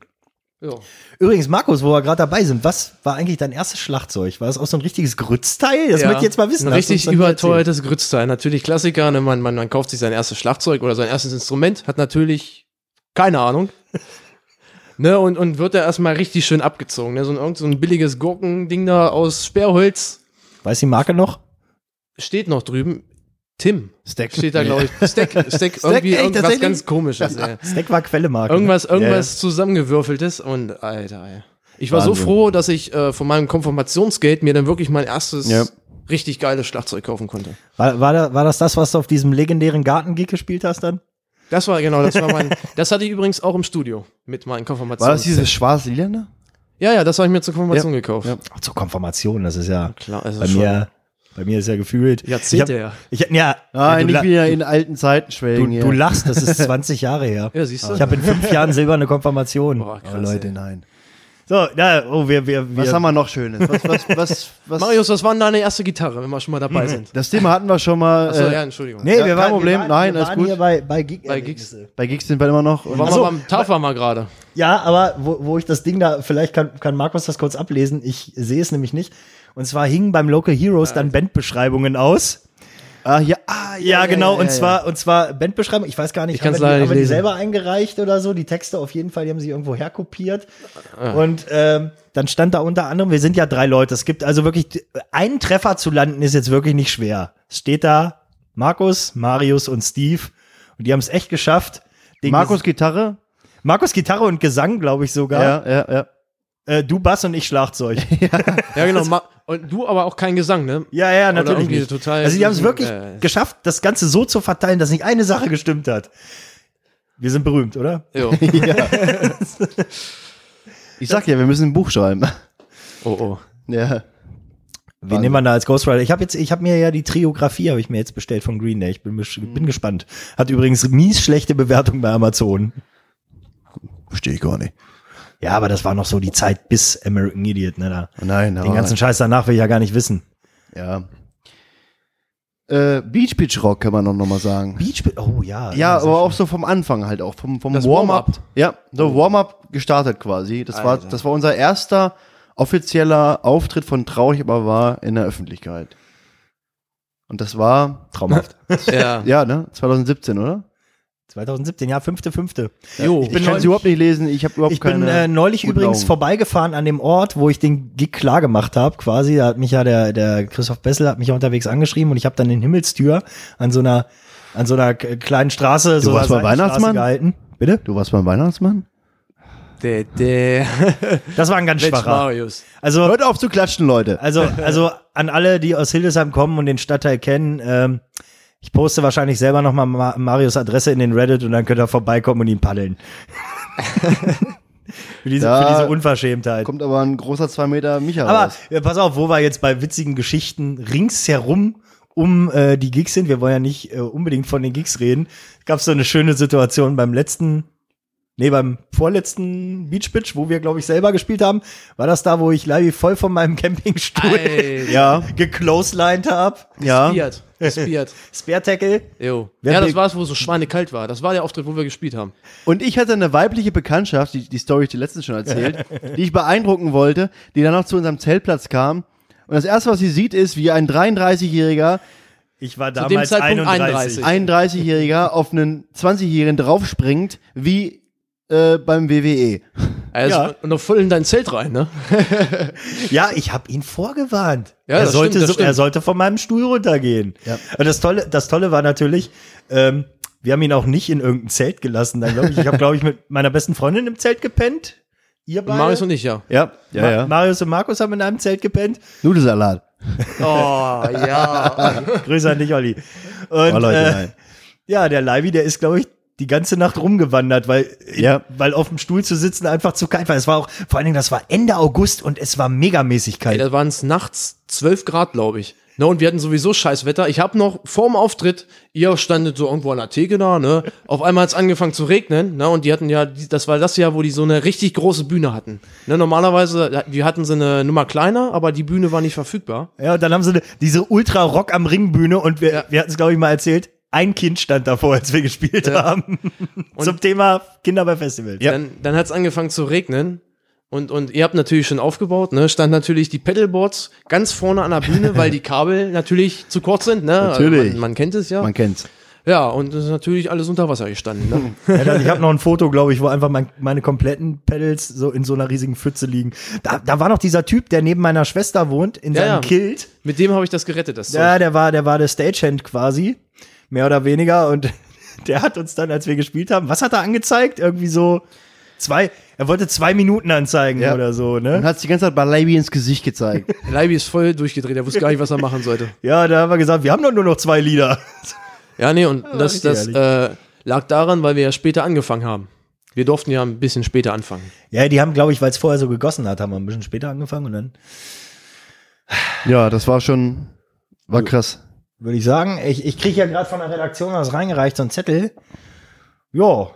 Ja. Übrigens, Markus, wo wir gerade dabei sind, was war eigentlich dein erstes Schlagzeug? War das auch so ein richtiges Grützteil? Das Ja, möchte ich jetzt mal wissen. Ein richtig überteuertes Grützteil. Natürlich Klassiker. Ne? Man, man, man kauft sich sein erstes Schlagzeug oder sein erstes Instrument, hat natürlich keine Ahnung. ne? und, und wird da erstmal richtig schön abgezogen. Ne? So, ein, irgend so ein billiges Gurkending da aus Sperrholz Weiß die Marke noch? steht noch drüben. Tim. Stack. Steht da, glaube ich. Stack, Stack, irgendwie echt, irgendwas ganz komisches. ey. Stack war Quellemarke. Irgendwas, irgendwas zusammengewürfeltes und Alter, ey. Ich war so Wahnsinn. froh, dass ich äh, von meinem Konfirmationsgeld mir dann wirklich mein erstes Ja. richtig geiles Schlagzeug kaufen konnte. War, war, da, war das das, was du auf diesem legendären Gartengig gespielt hast dann? Das war genau, das war mein. das hatte ich übrigens auch im Studio mit meinen Konfirmations. War das dieses schwarz-lilane? Ja, ja, das habe ich mir zur Konfirmation gekauft. Ja. Ach, zur Konfirmation, das ist ja Klar, also bei schon mir, bei mir ist ja gefühlt. Jahrzehnte ich her. ich, ja, Nein, ja, nicht wieder in alten Zeiten schwelgen du, hier. du lachst, das ist 20 Jahre her. Ja, siehst du? Ich habe in fünf Jahren silberne Konfirmation. Boah, oh, krass, Leute, ey. nein. So, na, oh, wir, wir, wir. Was haben wir noch Schönes? Was, was, was, was? Marius, was war denn deine erste Gitarre, wenn wir schon mal dabei sind? Das Thema hatten wir schon mal. Achso, äh, ja, Entschuldigung. Nee, Ja, wir kein waren, Problem. Wir waren, Nein, wir alles waren gut. hier bei, bei Gig. Bei Gigs. Bei Gigs sind wir immer noch. Und Waren wir beim TAF waren wir gerade. Ja, aber wo, wo ich das Ding da, vielleicht kann, kann Markus das kurz ablesen, ich sehe es nämlich nicht. Und zwar hingen beim Local Heroes dann Bandbeschreibungen aus. ah, ja, ah, Ja, genau, und ja, zwar, und zwar Bandbeschreibung, ich weiß gar nicht, Ich kann's haben wir leider die, haben wir nicht die selber eingereicht oder so, die Texte auf jeden Fall, die haben sie irgendwo herkopiert. Und ähm, dann stand da unter anderem, wir sind ja drei Leute, es gibt also wirklich, einen Treffer zu landen ist jetzt wirklich nicht schwer. Es steht da Markus, Marius und Steve. Und die haben es echt geschafft. den Markus Gitarre? Markus Gitarre und Gesang, glaube ich sogar. Ja, ja, ja. Äh, du Bass und ich Schlagzeug. Ja, genau. Ma- Und du aber auch kein Gesang, ne? ja, ja, natürlich. Nicht. total- also die haben es wirklich äh, geschafft, das Ganze so zu verteilen, dass nicht eine Sache gestimmt hat. Wir sind berühmt, oder? Jo. Ich sag ja, wir müssen ein Buch schreiben. Oh, oh. Ja. Wen nehmen wir da als Ghostwriter? Ich habe jetzt, ich habe mir ja die Triografie habe ich mir jetzt bestellt von Green Day. Ich bin, bin gespannt. Hat übrigens mies schlechte Bewertung bei Amazon. Verstehe ich gar nicht. Ja, aber das war noch so die Zeit bis American Idiot, ne? Da. Nein, Den ganzen Scheiß danach will ich ja gar nicht wissen. Ja. Äh, Beach Beach Rock kann man noch, noch mal sagen. Beach, oh ja. Ja, aber auch so vom Anfang halt auch, vom, vom Das Warm-up. Warm-up. Ja, so Warm-up gestartet quasi. Das war, Alter. das war unser erster offizieller Auftritt von Traurig aber wahr in der Öffentlichkeit. Und das war, traumhaft. Ja. ja, ne, 2017, oder? 2017, ja, fünfte, fünfte. Jo. Ich bin kann neulich- es überhaupt nicht lesen, ich habe überhaupt Ich bin keine. äh, neulich übrigens Augen. vorbeigefahren an dem Ort, wo ich den Gig klar gemacht habe, quasi. Da hat mich ja der, der Christoph Bessel hat mich ja unterwegs angeschrieben und ich habe dann den Himmelstür an so einer, an so einer kleinen Straße, so warst einer bei Seitenstraße Weihnachtsmann? gehalten. Bitte? Du warst beim Weihnachtsmann? Der, der. Das war ein ganz schwacher. Marius. Also, Hört auf zu klatschen, Leute. also, also an alle, die aus Hildesheim kommen und den Stadtteil kennen, ähm, ich poste wahrscheinlich selber nochmal Ma Marius Adresse in den Reddit und dann könnt ihr vorbeikommen und ihn paddeln. für, diese, Da für diese Unverschämtheit. Kommt aber ein großer 2 Meter Micha Aber raus. äh, pass auf, wo wir jetzt bei witzigen Geschichten ringsherum um äh, die Gigs sind, wir wollen ja nicht äh, unbedingt von den Gigs reden, gab es so eine schöne Situation beim letzten, nee, beim vorletzten Beach Bitch, wo wir, glaube ich, selber gespielt haben, war das da, wo ich live voll von meinem Campingstuhl. Ja, gecloselined hab, ja. Spiert. Spiert. Spare Tackle. Jo. Ja, das war es, wo es so schweinekalt war. Das war der Auftritt, wo wir gespielt haben. Und ich hatte eine weibliche Bekanntschaft, die, die Story ich dir letztens schon erzählt, die ich beeindrucken wollte, die dann noch zu unserem Zeltplatz kam. Und das erste, was sie sieht, ist, wie ein 33-Jähriger, Ich war dem damals Zeitpunkt 31. 31. 31-Jähriger auf einen 20-Jährigen draufspringt, wie äh, beim WWE. Also, Ja. Und noch voll in dein Zelt rein, ne? Ja, ich habe ihn vorgewarnt. Ja, er, sollte stimmt, so, er sollte von meinem Stuhl runtergehen. Ja. Und das Tolle, das Tolle war natürlich, ähm, wir haben ihn auch nicht in irgendein Zelt gelassen. Dann, glaub ich ich habe, glaube ich, mit meiner besten Freundin im Zelt gepennt. Ihr beide. Marius und ich, ja. Ja, ja, Ma- ja. Marius und Markus haben in einem Zelt gepennt. Nudelsalat. Oh, ja. Grüße an dich, Olli. Und Oh, Leute, äh, ja, der Leivi, der ist, glaube ich, die ganze Nacht rumgewandert, weil, Ja. weil auf dem Stuhl zu sitzen einfach zu kalt war. Es war auch, vor allen Dingen, das war Ende August und es war megamäßig Ey, kalt. da waren es nachts 12 Grad, glaube ich. Ne, und wir hatten sowieso scheiß Wetter. Ich habe noch vorm Auftritt, ihr standet so irgendwo an der Theke da, ne? Auf einmal hat's angefangen zu regnen, ne? Und die hatten ja, das war das Jahr, wo die so eine richtig große Bühne hatten. Ne? Normalerweise, die hatten sie eine Nummer kleiner, aber die Bühne war nicht verfügbar. Ja, und dann haben sie diese Ultra-Rock am Ring Bühne und wir, Ja. wir hatten es, glaube ich, mal erzählt. Ein Kind stand davor, als wir gespielt haben. Zum Thema Kinder bei Festivals. Dann, dann hat's angefangen zu regnen. Und, und ihr habt natürlich schon aufgebaut, ne? Stand natürlich die Pedalboards ganz vorne an der Bühne, weil die Kabel natürlich zu kurz sind, ne? Natürlich. Also man, man kennt es ja. Man kennt's. ja, und es ist natürlich alles unter Wasser gestanden, ne? Ja, ich habe noch ein Foto, glaube ich, wo einfach mein, meine kompletten Pedals so in so einer riesigen Pfütze liegen. Da, da war noch dieser Typ, der neben meiner Schwester wohnt, in Ja, seinem ja. Kilt. Mit dem habe ich das gerettet, das Ja, Zeug. der war, der war der Stagehand quasi. Mehr oder weniger. Und der hat uns dann, als wir gespielt haben, was hat er angezeigt? Irgendwie so zwei, er wollte zwei Minuten anzeigen Ja. oder so, Und ne? hat's die ganze Zeit bei Leiby ins Gesicht gezeigt. Leibi ist voll durchgedreht, er wusste gar nicht, was er machen sollte. Ja, da haben wir gesagt, wir haben doch nur noch zwei Lieder. Ja, nee, und das, das äh, lag daran, weil wir ja später angefangen haben. Wir durften ja ein bisschen später anfangen. Ja, die haben, glaube ich, weil es vorher so gegossen hat, haben wir ein bisschen später angefangen und dann ja, das war schon, war krass. Würde ich sagen, ich, ich kriege ja gerade von der Redaktion was reingereicht, so ein Zettel. Ja,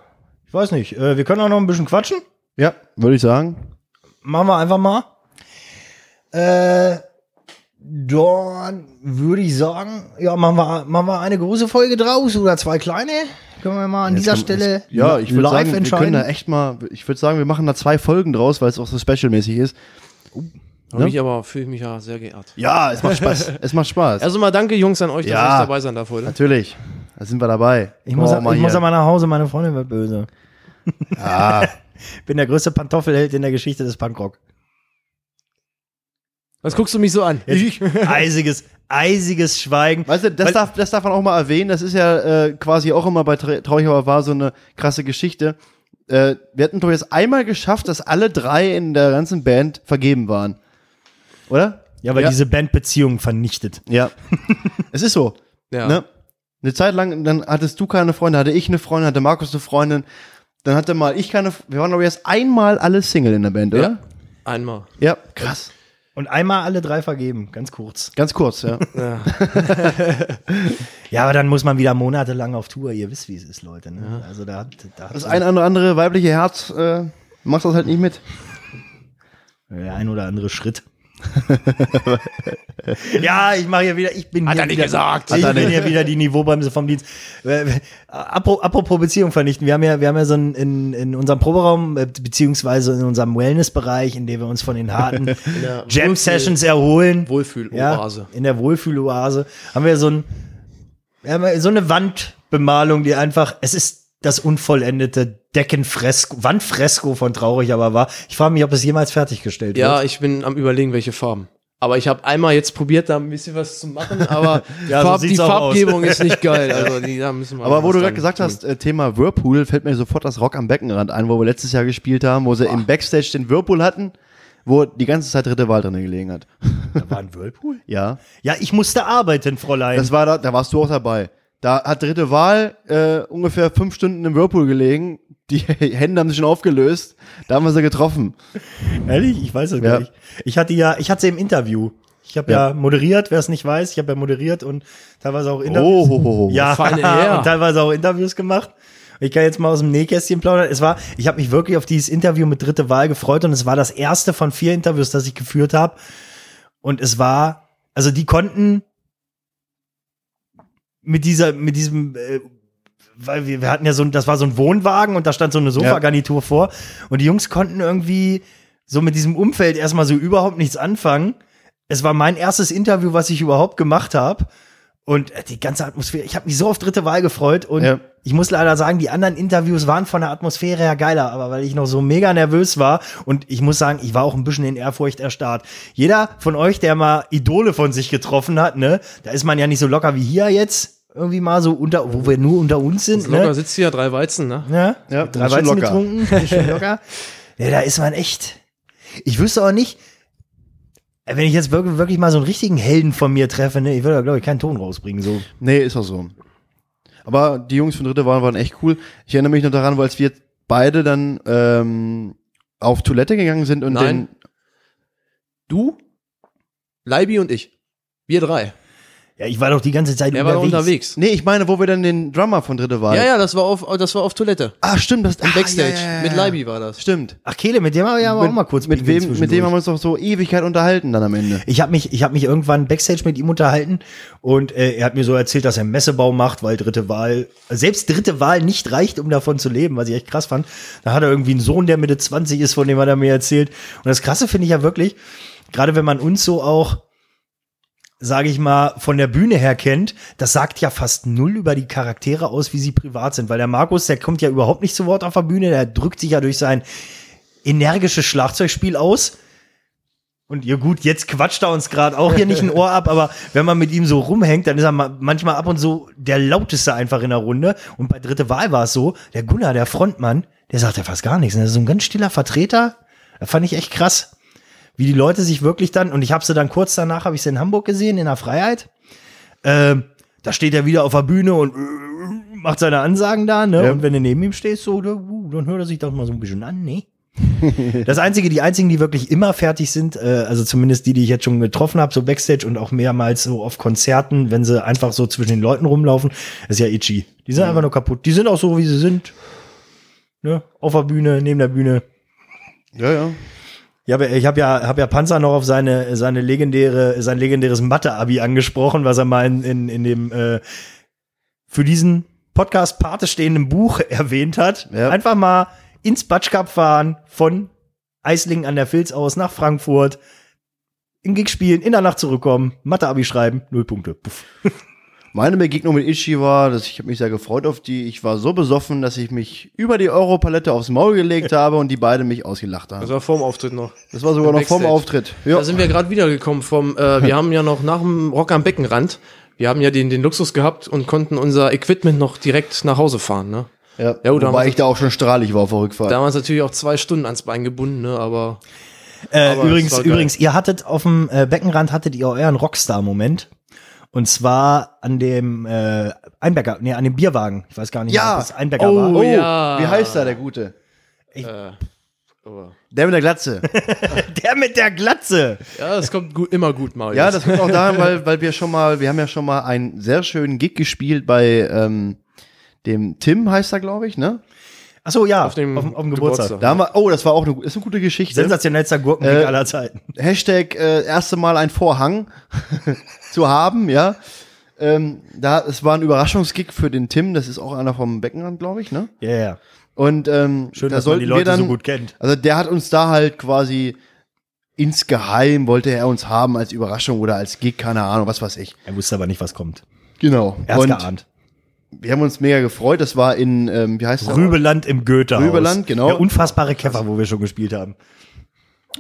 ich weiß nicht. Äh, wir können auch noch ein bisschen quatschen. Ja, würde ich sagen. Machen wir einfach mal. Äh, dann würde ich sagen, ja, machen wir, machen wir eine große Folge draus oder zwei kleine. Können wir mal an Jetzt dieser kann- Stelle Ja, ich live sagen, wir entscheiden. können da echt mal, ich würde sagen, wir machen da zwei Folgen draus, weil es auch so specialmäßig ist. Da Ja. bin ich aber fühle mich ja sehr geehrt. Ja, es macht Spaß. es macht Spaß. Also mal danke, Jungs, an euch, dass Ja. ich dabei sein darf heute. Natürlich. Da sind wir dabei. ich muss, wir auch ich muss hier. aber nach Hause, meine Freundin wird böse. Ah, Bin der größte Pantoffelheld in der Geschichte des Punkrock. Was guckst du mich so an? Jetzt, eisiges, eisiges Schweigen. Weißt du, das Weil- darf, das darf man auch mal erwähnen. Das ist ja äh, quasi auch immer bei Tra- Traurig aber war so eine krasse Geschichte. Äh, wir hatten doch jetzt einmal geschafft, dass alle drei in der ganzen Band vergeben waren. Oder? Ja, weil Ja. diese Band Beziehungen vernichtet. Ja. es ist so. Ja. Ne? Eine Zeit lang, dann hattest du keine Freunde, hatte ich eine Freundin, hatte Markus eine Freundin. Dann hatte mal ich keine. Wir waren aber erst einmal alle Single in der Band, oder? Einmal. Ja. Krass. Und einmal alle drei vergeben, ganz kurz. Ganz kurz, ja. Ja. Ja, aber dann muss man wieder monatelang auf Tour. Ihr wisst, wie es ist, Leute. Ne? Also da, da Das ein oder andere weibliche Herz äh, macht das halt nicht mit. der ein oder andere Schritt. Ja, ich mache hier wieder, ich bin Hat er nicht wieder, gesagt. Ich bin hier wieder die Niveaubremse vom Dienst. Äh, apro- Apropos Beziehung vernichten, wir haben ja, wir haben ja so ein, in, in unserem Proberaum, äh, beziehungsweise in unserem Wellnessbereich, in dem wir uns von den harten Jam-Sessions erholen. Wohlfühloase. Ja, in der Wohlfühloase haben wir so ein, wir haben ja so eine Wandbemalung, die einfach, es ist das unvollendete Deckenfresko, Wandfresko von Traurig aber war. Ich frage mich, ob es jemals fertiggestellt Ja, wird. ich bin am überlegen, welche Farben. Aber ich habe einmal jetzt probiert, da ein bisschen was zu machen, aber Ja, so Farb, die sieht's auch Farbgebung ist nicht geil. Also die, da müssen wir Aber wo du gerade gesagt tun. hast, äh, Thema Whirlpool, fällt mir sofort das Rock am Beckenrand ein, wo wir letztes Jahr gespielt haben, wo sie im Backstage den Whirlpool hatten, wo die ganze Zeit dritte Wahl drin gelegen hat. Da war ein Whirlpool? Ja. Ja, ich musste arbeiten, Fräulein. Das war da, da warst du auch dabei. Da hat dritte Wahl äh, ungefähr fünf Stunden im Whirlpool gelegen. Die Hände haben sich schon aufgelöst. Da haben wir sie getroffen. Ehrlich? Ich weiß es Ja. gar nicht. Ich hatte ja, ich hatte sie im Interview. Ich habe ja. Ja. moderiert, wer es nicht weiß. Ich habe ja moderiert und teilweise auch Oh, Interviews. ho, ho, ho. ja, feine und teilweise auch Interviews gemacht. Ich kann jetzt mal aus dem Nähkästchen plaudern. Es war, ich habe mich wirklich auf dieses Interview mit dritte Wahl gefreut und es war das erste von vier Interviews, das ich geführt habe. Und es war, also die konnten mit dieser, mit diesem, äh, weil wir, wir hatten ja so, ein- das war so ein Wohnwagen und da stand so eine Sofagarnitur vor und die Jungs konnten irgendwie so mit diesem Umfeld erstmal so überhaupt nichts anfangen. Es war mein erstes Interview, was ich überhaupt gemacht habe. Und äh, die ganze Atmosphäre, ich habe mich so auf dritte Wahl gefreut und Ja. ich muss leider sagen, die anderen Interviews waren von der Atmosphäre her geiler, aber weil ich noch so mega nervös war und ich muss sagen, ich war auch ein bisschen in Ehrfurcht erstarrt. Jeder von euch, der mal Idole von sich getroffen hat, ne, da ist man ja nicht so locker wie hier jetzt, irgendwie mal so unter, wo wir nur unter uns sind, Locker ne? sitzt hier, drei Weizen, ne? Ja, Ja, drei Weizen locker. getrunken, schon locker. Ja, da ist man echt. Ich wüsste auch nicht, wenn ich jetzt wirklich, wirklich mal so einen richtigen Helden von mir treffe, ne, ich würde da, glaube ich, keinen Ton rausbringen, so. Nee, ist auch so. Aber die Jungs von dritte Wahl waren echt cool. Ich erinnere mich noch daran, weil als wir beide dann ähm, auf Toilette gegangen sind und Nein. Du, Leibi und ich. Wir drei. Ja, ich war doch die ganze Zeit Er war unterwegs. Nee, ich meine, wo wir dann den Drummer von dritte Wahl. Ja, ja, das war auf, das war auf Toilette. Ah, stimmt, das Im ah, Backstage. ja, ja, ja, Mit. Leibi war das. Stimmt. Ach, Kehle, mit dem haben wir ja auch mal kurz mit wem, mit dem haben wir uns doch so Ewigkeit unterhalten dann am Ende. Ich habe mich, ich habe mich irgendwann backstage mit ihm unterhalten und äh, er hat mir so erzählt, dass er Messebau macht, weil dritte Wahl, selbst dritte Wahl nicht reicht, um davon zu leben, was ich echt krass fand. Da hat er irgendwie einen Sohn, der Mitte 20 ist, von dem hat er mir erzählt. Und das Krasse finde ich ja wirklich, gerade wenn man uns so auch, sage ich mal, von der Bühne her kennt, das sagt ja fast null über die Charaktere aus, wie sie privat sind, weil der Markus, der kommt ja überhaupt nicht zu Wort auf der Bühne, der drückt sich ja durch sein energisches Schlagzeugspiel aus. Und ja gut, jetzt quatscht er uns gerade auch hier nicht ein Ohr ab, aber wenn man mit ihm so rumhängt, dann ist er ma- manchmal ab und so der lauteste einfach in der Runde. Und bei dritte Wahl war es so, der Gunnar, der Frontmann, der sagt ja fast gar nichts. Das ist so ein ganz stiller Vertreter. Das fand ich echt krass. Wie die Leute sich wirklich dann, und ich habe sie dann kurz danach, habe ich sie in Hamburg gesehen, in der Freiheit. Ähm, da steht er wieder auf der Bühne und macht seine Ansagen da, ne? Ja. Und wenn du neben ihm stehst, so, uh, dann hört er sich doch mal so ein bisschen an, ne? Das einzige, die einzigen, die wirklich immer fertig sind, äh, also zumindest die, die ich jetzt schon getroffen habe, so Backstage und auch mehrmals so auf Konzerten, wenn sie einfach so zwischen den Leuten rumlaufen, ist ja Itchy. Die sind einfach nur kaputt. Die sind auch so, wie sie sind. Ne? Auf der Bühne, neben der Bühne. Ja, ja. Ich habe ich hab ja, hab ja Panzer noch auf seine, seine legendäre, sein legendäres Mathe-Abi angesprochen, was er mal in, in, in dem äh, für diesen Podcast Pate stehenden Buch erwähnt hat. Ja. Einfach mal ins Batschkap fahren von Eislingen an der Filz aus nach Frankfurt, in Gig spielen, in der Nacht zurückkommen, Mathe-Abi schreiben, null Punkte. Puff. Meine Begegnung mit Itchy war, dass ich habe mich sehr gefreut auf die. Ich war so besoffen, dass ich mich über die Europalette aufs Maul gelegt habe und die beiden mich ausgelacht haben. Das war vorm Auftritt noch. Das war sogar noch vorm Backstage. Auftritt. Ja. Da sind wir gerade wiedergekommen vom, äh, wir haben ja noch nach dem Rock am Beckenrand, wir haben ja den, den Luxus gehabt und konnten unser Equipment noch direkt nach Hause fahren, ne? ja. Ja, Wobei ich da auch schon strahlig war auf der Rückfahrt. Da haben wir uns natürlich auch zwei Stunden ans Bein gebunden, ne? Aber Äh, übrigens, übrigens, ihr hattet auf dem äh, Beckenrand hattet ihr euren Rockstar-Moment. Und zwar an dem äh, Einberger, nee, an dem Bierwagen. Ich weiß gar nicht, Ja. ob es Einberger Oh, war. oh, ja. wie heißt da der Gute? äh, aber- Der mit der Glatze. Der mit der Glatze. ja, das kommt gut, immer gut, Marius. ja, das kommt auch daran, weil, weil wir schon mal, wir haben ja schon mal einen sehr schönen Gig gespielt bei ähm, dem Tim, heißt er, glaube ich, ne? Ach so, ja, Auf dem auf, auf dem Geburtstag. Geburtstag. Da haben wir, oh, das war auch eine, ist eine gute Geschichte. Sensationellster Gurkenkick Äh, aller Zeiten. Hashtag äh, erste Mal ein Vorhang zu haben, ja. Ähm, da, es war ein Überraschungsgig für den Tim, das ist auch einer vom Beckenrand, glaube ich, ne? Ja, ja. Und ähm, Schön, da dass man die Leute dann, so gut kennt. Also der hat uns da halt quasi insgeheim wollte er uns haben als Überraschung oder als Gig, keine Ahnung, was weiß ich. Er wusste aber nicht, was kommt. Genau. Er hat's Und geahnt. Wir haben uns mega gefreut. Das war in, ähm, wie heißt das? Rübeland im Goethehaus. Rübeland, genau. Der unfassbare Käfer, wo wir schon gespielt haben.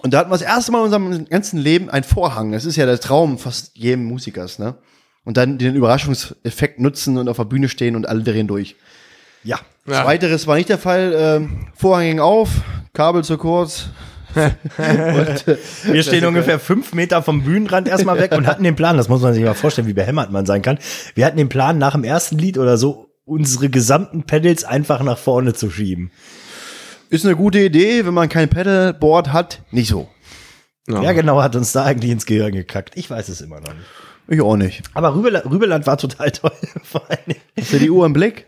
Und da hatten wir das erste Mal in unserem ganzen Leben ein Vorhang. Das ist ja der Traum fast jedem Musikers, ne? Und dann den Überraschungseffekt nutzen und auf der Bühne stehen und alle drehen durch. Ja. Ja. Zweiteres war nicht der Fall. Ähm, Vorhang ging auf, Kabel zu kurz. Und, äh, Wir stehen ungefähr fünf Meter vom Bühnenrand erstmal weg und hatten den Plan, das muss man sich mal vorstellen, wie behämmert man sein kann. Wir hatten den Plan, nach dem ersten Lied oder so unsere gesamten Pedals einfach nach vorne zu schieben. ist eine gute Idee, wenn man kein Pedalboard hat. Nicht so. Ja. Wer genau hat uns da eigentlich ins Gehirn gekackt? Ich weiß es immer noch nicht. Ich auch nicht. Aber Rübeland, Rübeland war total toll. Vor allen Dingen. Hast du die Uhr im Blick?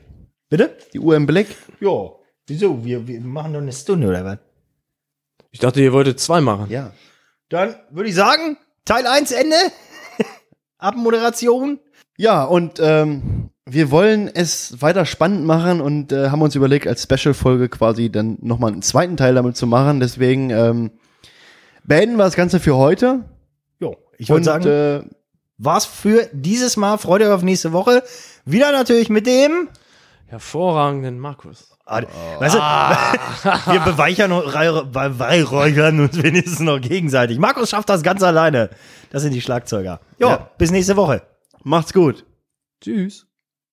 Bitte? Die Uhr im Blick? Ja. Wieso? Wir, wir machen doch eine Stunde oder was? Ich dachte, ihr wolltet zwei machen. Ja. Dann würde ich sagen, Teil 1 Ende. Abmoderation. Ja, und ähm, wir wollen es weiter spannend machen und äh, haben uns überlegt, als Special-Folge quasi dann nochmal einen zweiten Teil damit zu machen. Deswegen ähm, beenden wir das Ganze für heute. Jo, ich würde sagen, äh, war's für dieses Mal. Freut euch auf nächste Woche. Wieder natürlich mit dem. Hervorragenden Markus. Ah, Weißt du, wir beweichern beweihräuchern uns wenigstens noch gegenseitig. Markus schafft das ganz alleine. Das sind die Schlagzeuger. Jo, Ja. bis nächste Woche. macht's gut. Tschüss.